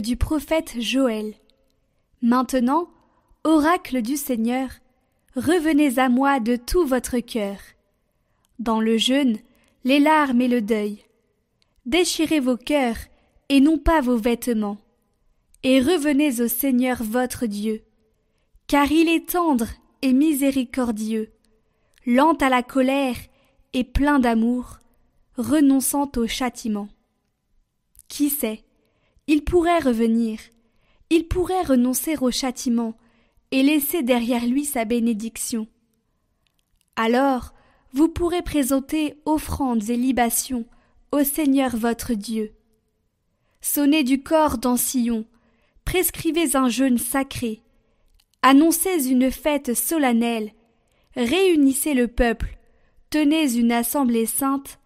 Du prophète Joël. Maintenant, oracle du Seigneur, revenez à moi de tout votre cœur. Dans le jeûne, les larmes et le deuil. Déchirez vos cœurs et non pas vos vêtements. Et revenez au Seigneur votre Dieu. Car il est tendre et miséricordieux, lent à la colère et plein d'amour, renonçant au châtiment. Qui sait, il pourrait revenir, il pourrait renoncer au châtiment et laisser derrière lui sa bénédiction. Alors vous pourrez présenter offrandes et libations au Seigneur votre Dieu. Sonnez du corps dans prescrivez un jeûne sacré, annoncez une fête solennelle, réunissez le peuple, tenez une assemblée sainte,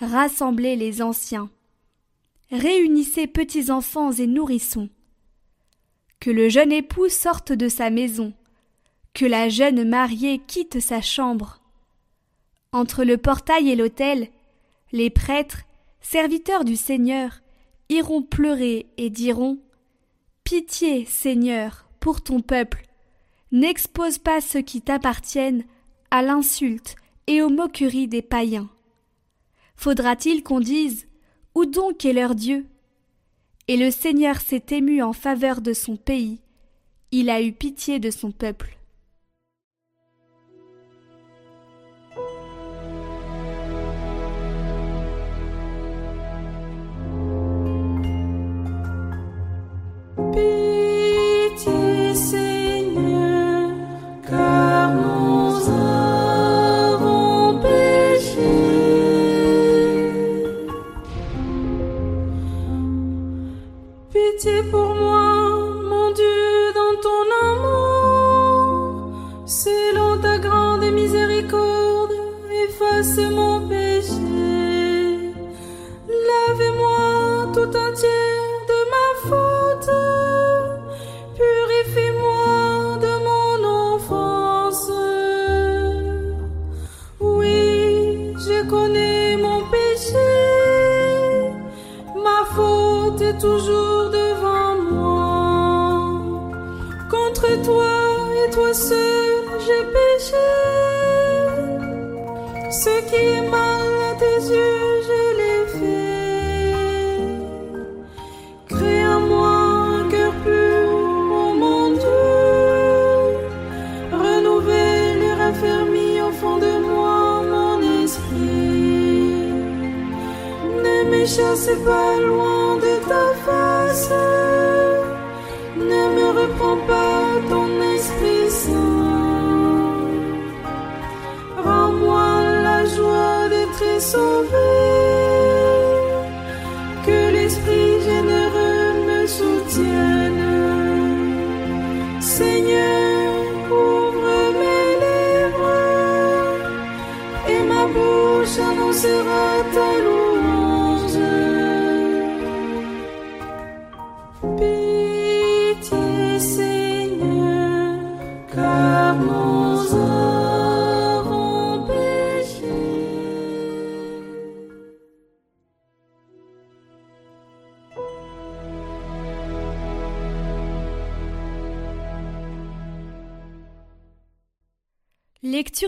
rassemblez les anciens. Réunissez petits enfants et nourrissons. Que le jeune époux sorte de sa maison, que la jeune mariée quitte sa chambre. Entre le portail et l'autel, les prêtres, serviteurs du Seigneur, iront pleurer et diront Pitié, Seigneur, pour ton peuple, n'expose pas ceux qui t'appartiennent à l'insulte et aux moqueries des païens. Faudra-t-il qu'on dise Où donc est leur Dieu? Et le Seigneur s'est ému en faveur de son pays, il a eu pitié de son peuple. Toujours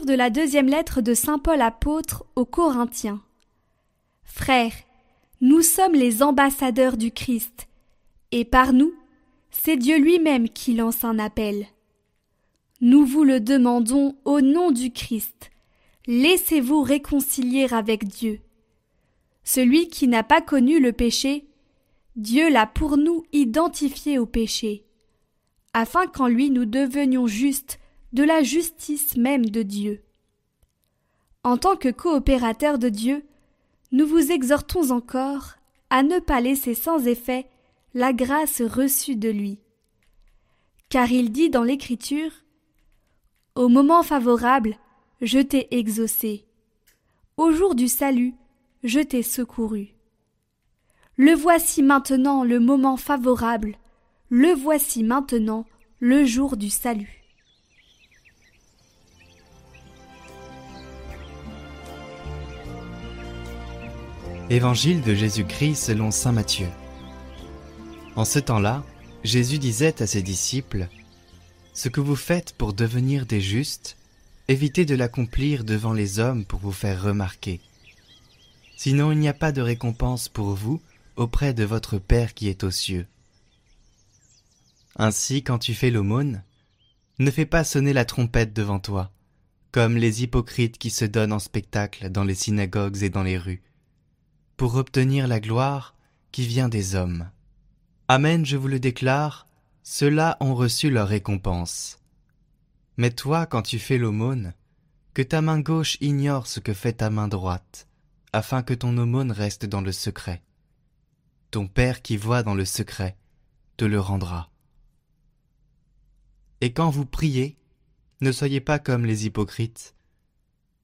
De la deuxième lettre de Saint Paul apôtre aux Corinthiens. Frères, nous sommes les ambassadeurs du Christ, et par nous, c'est Dieu lui-même qui lance un appel. Nous vous le demandons au nom du Christ. Laissez-vous réconcilier avec Dieu. Celui qui n'a pas connu le péché, Dieu l'a pour nous identifié au péché, afin qu'en lui nous devenions justes de la justice même de Dieu. En tant que coopérateurs de Dieu, nous vous exhortons encore à ne pas laisser sans effet la grâce reçue de lui. Car il dit dans l'Écriture Au moment favorable, je t'ai exaucé. Au jour du salut, je t'ai secouru. Le voici maintenant le moment favorable, le voici maintenant le jour du salut. Évangile de Jésus-Christ selon Saint Matthieu. En ce temps-là, Jésus disait à ses disciples, Ce que vous faites pour devenir des justes, évitez de l'accomplir devant les hommes pour vous faire remarquer. Sinon il n'y a pas de récompense pour vous auprès de votre Père qui est aux cieux. Ainsi, quand tu fais l'aumône, ne fais pas sonner la trompette devant toi, comme les hypocrites qui se donnent en spectacle dans les synagogues et dans les rues, pour obtenir la gloire qui vient des hommes. Amen, je vous le déclare, ceux-là ont reçu leur récompense. Mais toi, quand tu fais l'aumône, que ta main gauche ignore ce que fait ta main droite, afin que ton aumône reste dans le secret. Ton Père qui voit dans le secret te le rendra. Et quand vous priez, ne soyez pas comme les hypocrites.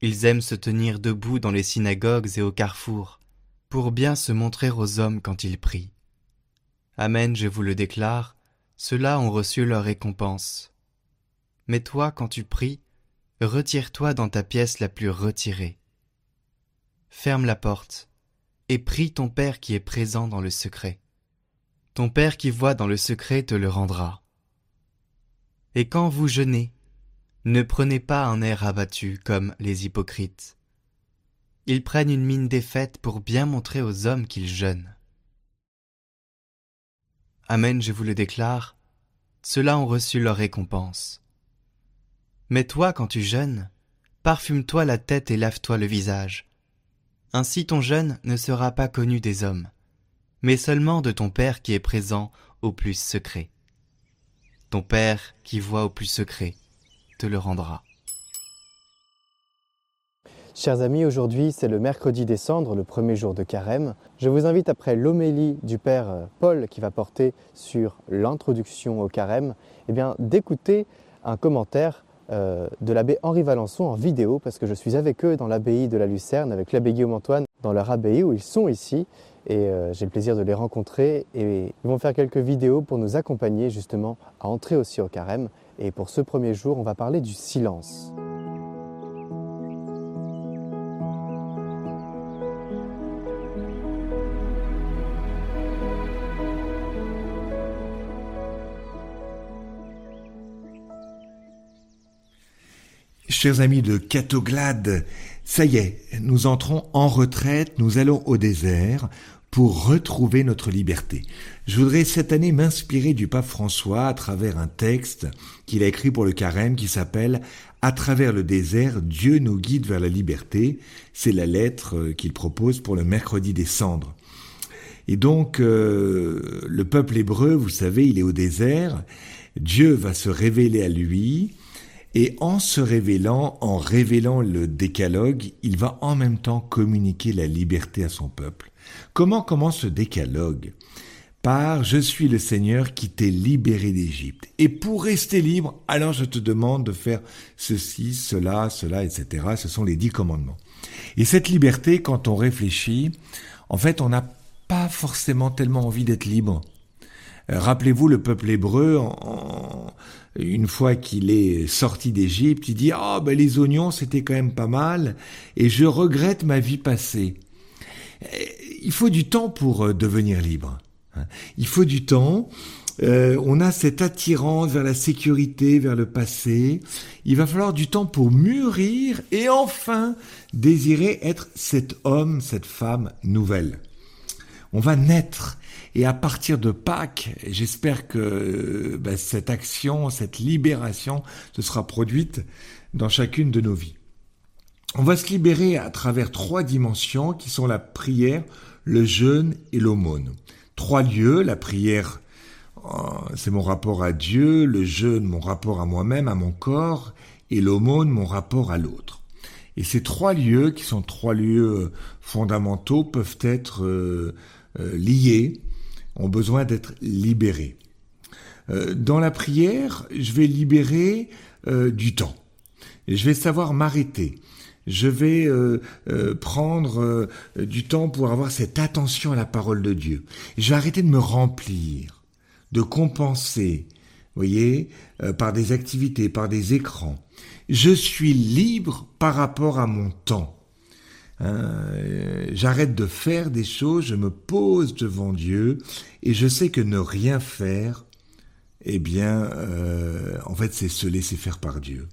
Ils aiment se tenir debout dans les synagogues et au carrefour, pour bien se montrer aux hommes quand ils prient. Amen, je vous le déclare, ceux-là ont reçu leur récompense. Mais toi, quand tu pries, retire-toi dans ta pièce la plus retirée. Ferme la porte, et prie ton Père qui est présent dans le secret. Ton Père qui voit dans le secret te le rendra. Et quand vous jeûnez, ne prenez pas un air abattu comme les hypocrites. Ils prennent une mine défaite pour bien montrer aux hommes qu'ils jeûnent. Amen, je vous le déclare, ceux-là ont reçu leur récompense. Mais toi, quand tu jeûnes, parfume-toi la tête et lave-toi le visage. Ainsi ton jeûne ne sera pas connu des hommes, mais seulement de ton Père qui est présent au plus secret ton Père qui voit au plus secret te le rendra. Chers amis, aujourd'hui c'est le mercredi décembre, le premier jour de carême. Je vous invite après l'homélie du Père Paul qui va porter sur l'introduction au carême, eh d'écouter un commentaire euh, de l'abbé Henri Valençon en vidéo parce que je suis avec eux dans l'abbaye de la Lucerne, avec l'abbé Guillaume Antoine, dans leur abbaye où ils sont ici et euh, j'ai le plaisir de les rencontrer et ils vont faire quelques vidéos pour nous accompagner justement à entrer aussi au carême. Et pour ce premier jour, on va parler du silence. Chers amis de Catoglade, ça y est, nous entrons en retraite, nous allons au désert pour retrouver notre liberté. Je voudrais cette année m'inspirer du pape François à travers un texte qu'il a écrit pour le carême qui s'appelle À travers le désert, Dieu nous guide vers la liberté. C'est la lettre qu'il propose pour le mercredi des cendres. Et donc, euh, le peuple hébreu, vous savez, il est au désert. Dieu va se révéler à lui. Et en se révélant, en révélant le décalogue, il va en même temps communiquer la liberté à son peuple. Comment commence ce décalogue? Par Je suis le Seigneur qui t'ai libéré d'Égypte. Et pour rester libre, alors je te demande de faire ceci, cela, cela, etc. Ce sont les dix commandements. Et cette liberté, quand on réfléchit, en fait, on n'a pas forcément tellement envie d'être libre. Euh, rappelez-vous le peuple hébreu, une fois qu'il est sorti d'Égypte, il dit oh, ben les oignons c'était quand même pas mal et je regrette ma vie passée. Euh, il faut du temps pour euh, devenir libre. Hein. Il faut du temps. on a cette attirance vers la sécurité, vers le passé. Il va falloir du temps pour mûrir et enfin désirer être cet homme, cette femme nouvelle. On va naître et à partir de Pâques, j'espère que ben, cette action, cette libération se sera produite dans chacune de nos vies. On va se libérer à travers trois dimensions qui sont la prière, le jeûne et l'aumône. Trois lieux, la prière, euh, c'est mon rapport à Dieu, le jeûne, mon rapport à moi-même, à mon corps, et l'aumône, mon rapport à l'autre. Et ces trois lieux, qui sont trois lieux fondamentaux, peuvent être euh, euh, liés ont besoin d'être libérés. Euh, dans la prière, je vais libérer euh, du temps. Je vais savoir m'arrêter. Je vais euh, prendre du temps pour avoir cette attention à la parole de Dieu. Je vais arrêter de me remplir, de compenser, voyez, par des activités, par des écrans. Je suis libre par rapport à mon temps. Hein, euh, j'arrête de faire des choses, je me pose devant Dieu et je sais que ne rien faire, eh bien, euh, en fait, c'est se laisser faire par Dieu.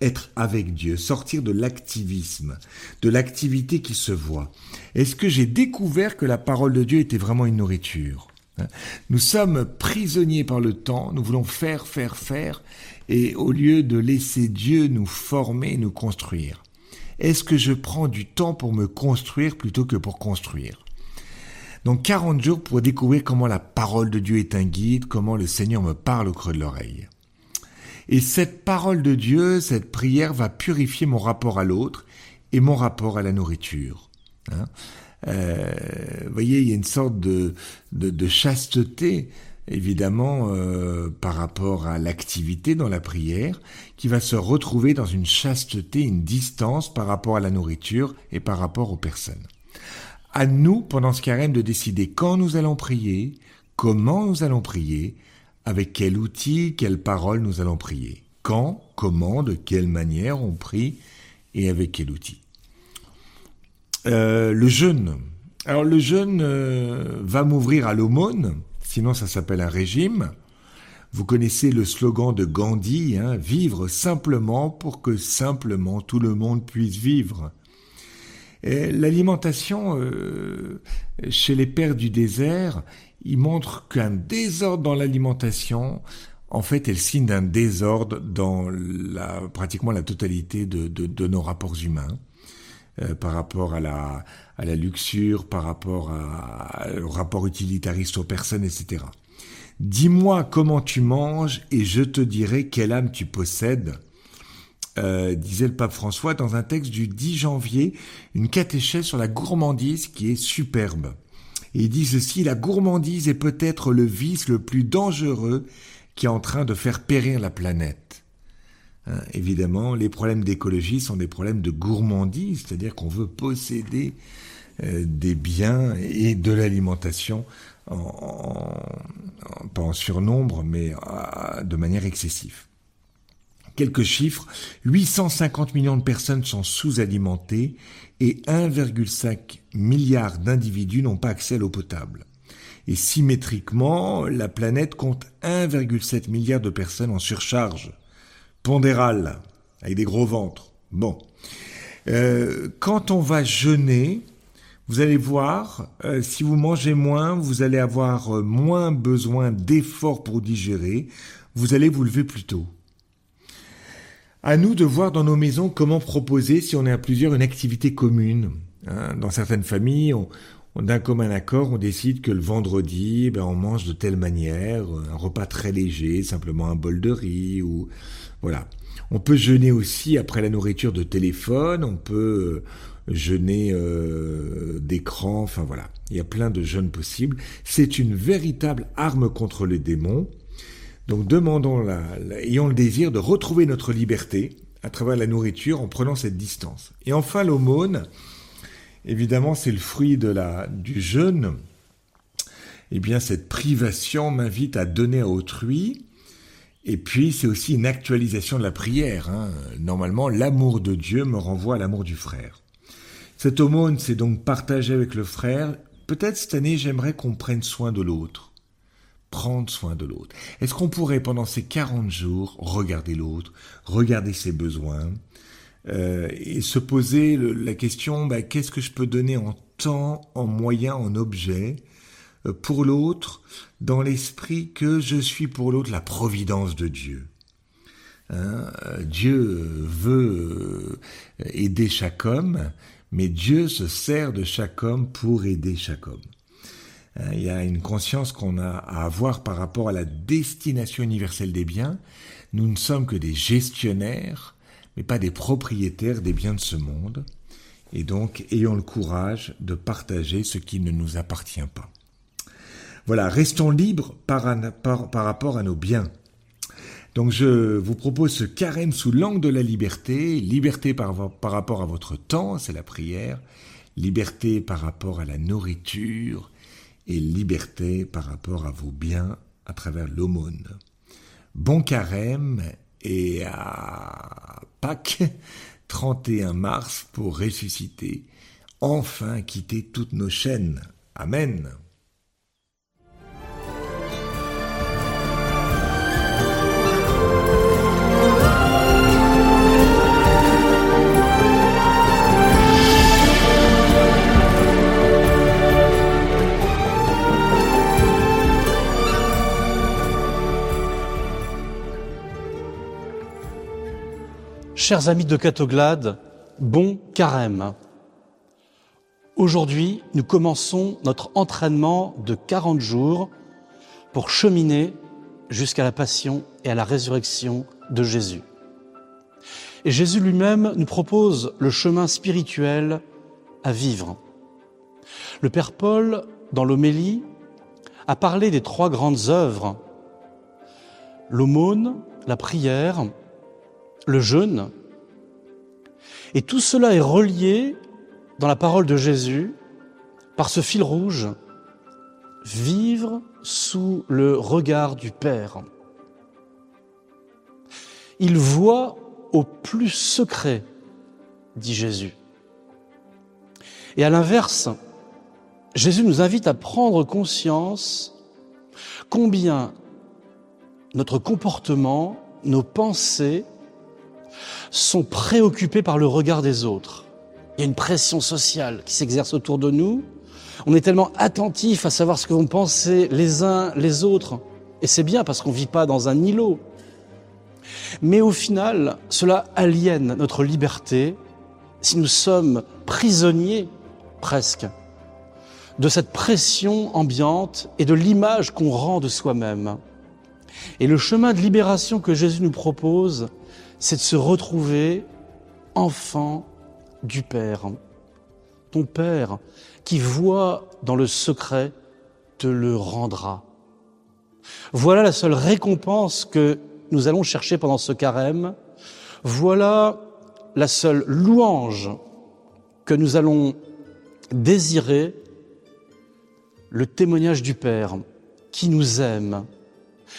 Être avec Dieu, sortir de l'activisme, de l'activité qui se voit. Est-ce que j'ai découvert que la parole de Dieu était vraiment une nourriture? Hein Nous sommes prisonniers par le temps, nous voulons faire, faire, faire, et au lieu de laisser Dieu nous former, nous construire. Est-ce que je prends du temps pour me construire plutôt que pour construire? Donc 40 jours pour découvrir comment la parole de Dieu est un guide, comment le Seigneur me parle au creux de l'oreille. Et cette parole de Dieu, cette prière va purifier mon rapport à l'autre et mon rapport à la nourriture. Hein euh, vous voyez, il y a une sorte de, chasteté évidemment euh, par rapport à l'activité dans la prière, qui va se retrouver dans une chasteté, une distance par rapport à la nourriture et par rapport aux personnes. À nous, pendant ce carême, de décider quand nous allons prier, comment nous allons prier, avec quel outil, quelle parole nous allons prier. Quand, comment, de quelle manière on prie et avec quel outil. Euh, le jeûne. Alors le jeûne euh, va m'ouvrir à l'aumône, sinon ça s'appelle un régime. Vous connaissez le slogan de Gandhi, hein, vivre simplement pour que simplement tout le monde puisse vivre. L'alimentation euh, chez les pères du désert, il montre qu'un désordre dans l'alimentation, en fait, elle signe d'un désordre dans la, pratiquement la totalité de nos rapports humains. Euh, par rapport à la, luxure, par rapport à, au rapport utilitariste aux personnes, etc. Dis-moi comment tu manges et je te dirai quelle âme tu possèdes, euh, disait le pape François dans un texte du 10 janvier, une catéchèse sur la gourmandise qui est superbe. Il dit ceci, la gourmandise est peut-être le vice le plus dangereux qui est en train de faire périr la planète. Hein, évidemment, les problèmes d'écologie sont des problèmes de gourmandise, c'est-à-dire qu'on veut posséder euh, des biens et de l'alimentation en, pas en surnombre, mais de manière excessive. Quelques chiffres, 850 millions de personnes sont sous-alimentées et 1,5 milliard d'individus n'ont pas accès à l'eau potable. Et symétriquement, la planète compte 1,7 milliard de personnes en surcharge pondérale, avec des gros ventres. Bon. Euh, quand on va jeûner, vous allez voir, euh, si vous mangez moins, vous allez avoir euh, moins besoin d'efforts pour digérer, vous allez vous lever plus tôt. À nous de voir dans nos maisons comment proposer, si on est à plusieurs, une activité commune. Hein. dans certaines familles, d'un commun accord, on décide que le vendredi, ben, on mange de telle manière, un repas très léger, simplement un bol de riz ou On peut jeûner aussi après la nourriture de téléphone, on peut euh, jeûner euh, d'écran, enfin voilà. Il y a plein de jeûnes possibles. C'est une véritable arme contre les démons. Donc demandons, la, ayons le désir de retrouver notre liberté à travers la nourriture en prenant cette distance. Et enfin l'aumône, évidemment c'est le fruit de la, du jeûne. Eh bien cette privation m'invite à donner à autrui, et puis, c'est aussi une actualisation de la prière. Hein. Normalement, l'amour de Dieu me renvoie à l'amour du frère. Cette aumône, c'est donc partager avec le frère. Peut-être cette année, j'aimerais qu'on prenne soin de l'autre. Prendre soin de l'autre. Est-ce qu'on pourrait, pendant ces 40 jours, regarder l'autre, regarder ses besoins, euh, et se poser la question, bah, qu'est-ce que je peux donner en temps, en moyens, en objets euh, pour l'autre dans l'esprit que je suis pour l'autre la providence de Dieu. Hein, Dieu veut euh, aider chaque homme, mais Dieu se sert de chaque homme pour aider chaque homme. Hein, il y a une conscience qu'on a à avoir par rapport à la destination universelle des biens. Nous ne sommes que des gestionnaires, mais pas des propriétaires des biens de ce monde. Et donc, ayons le courage de partager ce qui ne nous appartient pas. Voilà, restons libres par, rapport à nos biens. Donc je vous propose ce carême sous l'angle de la liberté, liberté par, rapport à votre temps, c'est la prière, liberté par rapport à la nourriture et liberté par rapport à vos biens à travers l'aumône. Bon carême et à Pâques, 31 mars, pour ressusciter enfin quitter toutes nos chaînes. Amen. Chers amis de Catoglade, bon carême. Aujourd'hui, nous commençons notre entraînement de 40 jours pour cheminer jusqu'à la passion et à la résurrection de Jésus. Et Jésus lui-même nous propose le chemin spirituel à vivre. Le Père Paul, dans l'homélie, a parlé des trois grandes œuvres, l'aumône, la prière le jeûne. Et tout cela est relié dans la parole de Jésus par ce fil rouge, vivre sous le regard du Père. Il voit au plus secret, dit Jésus. Et à l'inverse, Jésus nous invite à prendre conscience combien notre comportement, nos pensées sont préoccupés par le regard des autres. Il y a une pression sociale qui s'exerce autour de nous. On est tellement attentif à savoir ce que vont penser les uns les autres. Et c'est bien parce qu'on ne vit pas dans un îlot. Mais au final, cela aliène notre liberté si nous sommes prisonniers presque de cette pression ambiante et de l'image qu'on rend de soi-même. Et le chemin de libération que Jésus nous propose, c'est de se retrouver enfant du Père. Ton Père qui voit dans le secret te le rendra. Voilà la seule récompense que nous allons chercher pendant ce carême. Voilà la seule louange que nous allons désirer, le témoignage du Père qui nous aime,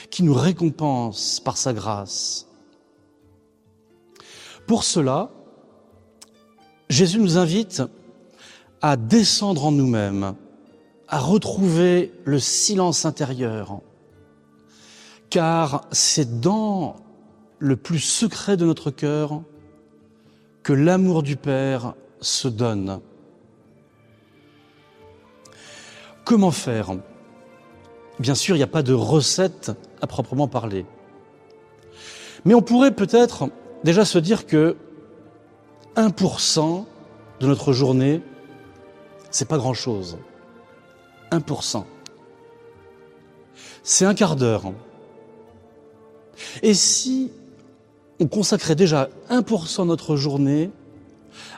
qui nous récompense par sa grâce. Pour cela, Jésus nous invite à descendre en nous-mêmes, à retrouver le silence intérieur, car c'est dans le plus secret de notre cœur que l'amour du Père se donne. Comment faire? Bien sûr, il n'y a pas de recette à proprement parler. Mais on pourrait peut-être déjà se dire que 1% de notre journée, c'est pas grand-chose. 1%. C'est un quart d'heure. Et si on consacrait déjà 1% de notre journée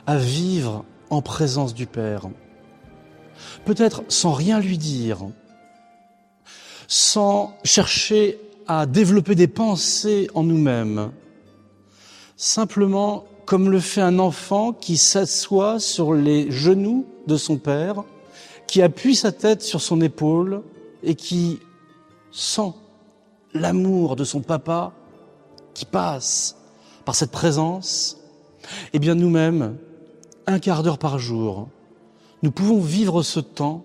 à vivre en présence du Père, peut-être sans rien lui dire, sans chercher à développer des pensées en nous-mêmes, simplement comme le fait un enfant qui s'assoit sur les genoux de son père, qui appuie sa tête sur son épaule et qui sent l'amour de son papa qui passe par cette présence, eh bien nous-mêmes, un quart d'heure par jour, nous pouvons vivre ce temps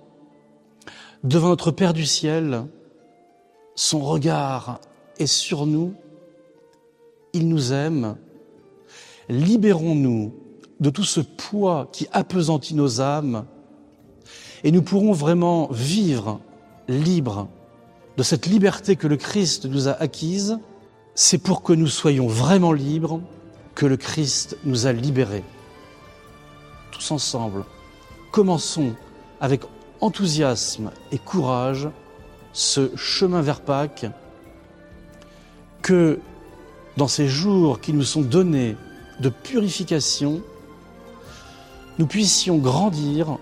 devant notre Père du ciel, son regard est sur nous, il nous aime, libérons-nous de tout ce poids qui appesantit nos âmes et nous pourrons vraiment vivre libres de cette liberté que le Christ nous a acquise. C'est pour que nous soyons vraiment libres que le Christ nous a libérés. Tous ensemble, commençons avec enthousiasme et courage ce chemin vers Pâques que dans ces jours qui nous sont donnés de purification, nous puissions grandir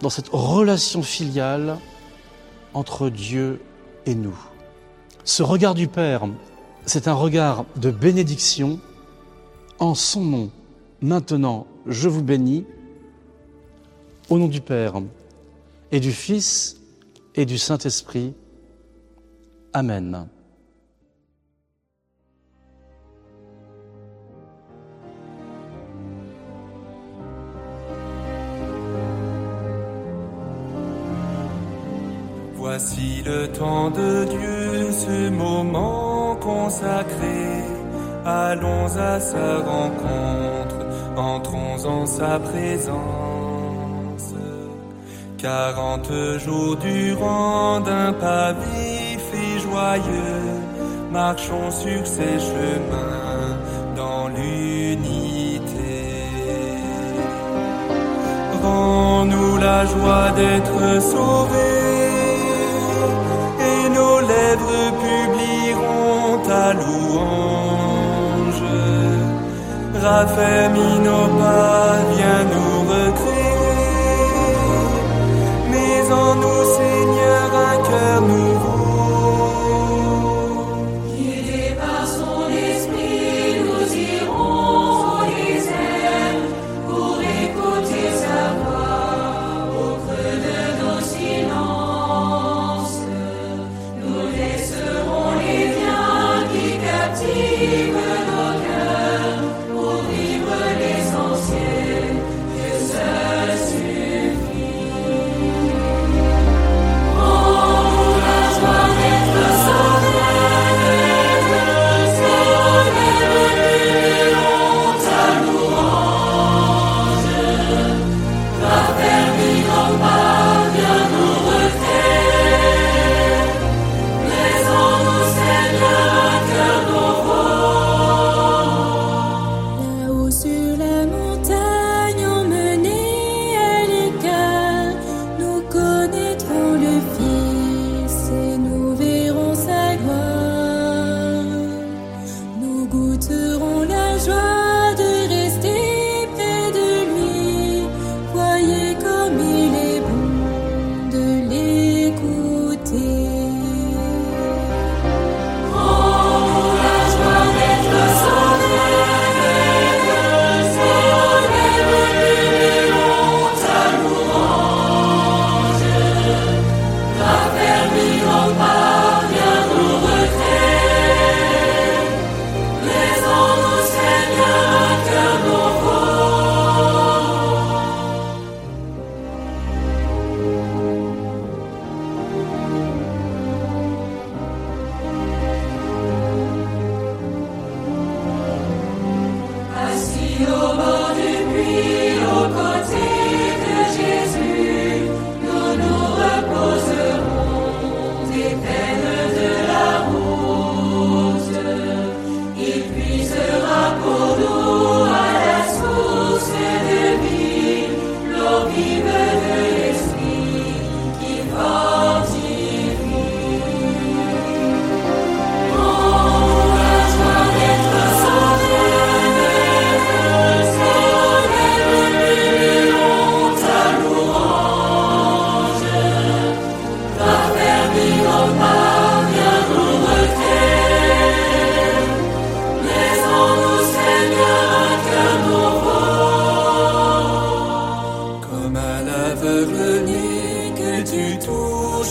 dans cette relation filiale entre Dieu et nous. Ce regard du Père, c'est un regard de bénédiction. En son nom, maintenant, je vous bénis. Au nom du Père et du Fils et du Saint-Esprit. Amen. Si le temps de Dieu, ce moment consacré, allons à sa rencontre, entrons en sa présence. Quarante jours durant d'un pas vif et joyeux, marchons sur ses chemins dans l'unité. Rends-nous la joie d'être sauvés louange. Raffaire nos pas, viens nous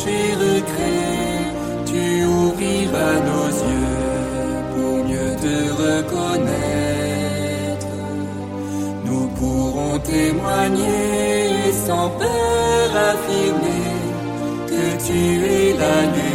et regrets, tu ouvriras nos yeux pour mieux te reconnaître. Nous pourrons témoigner sans peur affirmer que tu es la lumière.